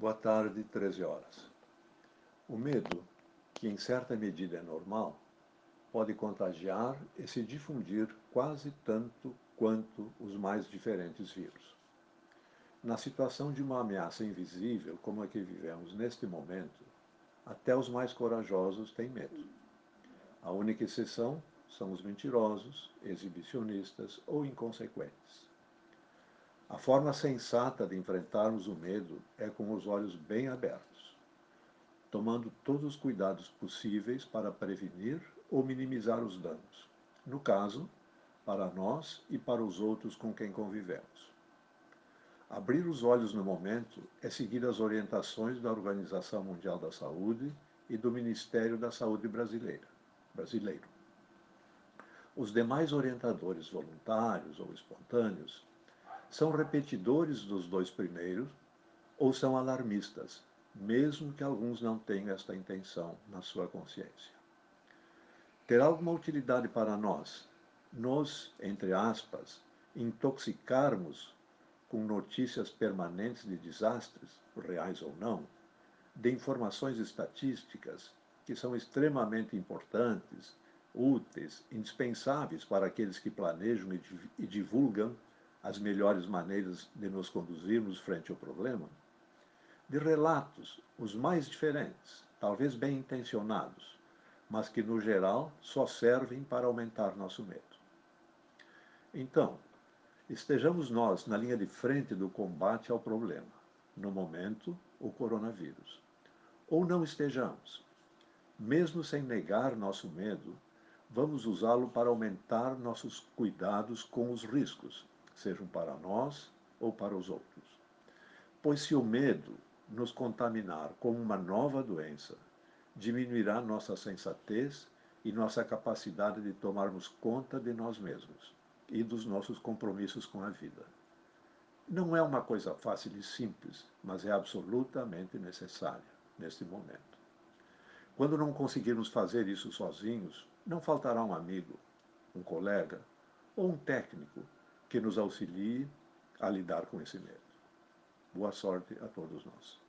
Boa tarde, 13 horas. O medo, que em certa medida é normal, pode contagiar e se difundir quase tanto quanto os mais diferentes vírus. Na situação de uma ameaça invisível como a que vivemos neste momento, até os mais corajosos têm medo. A única exceção são os mentirosos, exibicionistas ou inconsequentes. A forma sensata de enfrentarmos o medo é com os olhos bem abertos, tomando todos os cuidados possíveis para prevenir ou minimizar os danos. No caso, para nós e para os outros com quem convivemos. Abrir os olhos no momento é seguir as orientações da Organização Mundial da Saúde e do Ministério da Saúde brasileira, brasileiro. Os demais orientadores voluntários ou espontâneos são repetidores dos dois primeiros ou são alarmistas, mesmo que alguns não tenham esta intenção na sua consciência. Ter alguma utilidade para nós, nos, entre aspas, intoxicarmos com notícias permanentes de desastres, reais ou não, de informações estatísticas que são extremamente importantes, úteis, indispensáveis para aqueles que planejam e divulgam as melhores maneiras de nos conduzirmos frente ao problema, de relatos, os mais diferentes, talvez bem intencionados, mas que no geral só servem para aumentar nosso medo. Então, estejamos nós na linha de frente do combate ao problema, no momento, o coronavírus. Ou não estejamos. Mesmo sem negar nosso medo, vamos usá-lo para aumentar nossos cuidados com os riscos sejam para nós ou para os outros. Pois se o medo nos contaminar com uma nova doença, diminuirá nossa sensatez e nossa capacidade de tomarmos conta de nós mesmos e dos nossos compromissos com a vida. Não é uma coisa fácil e simples, mas é absolutamente necessária neste momento. Quando não conseguirmos fazer isso sozinhos, não faltará um amigo, um colega ou um técnico que nos auxilie a lidar com esse medo. Boa sorte a todos nós.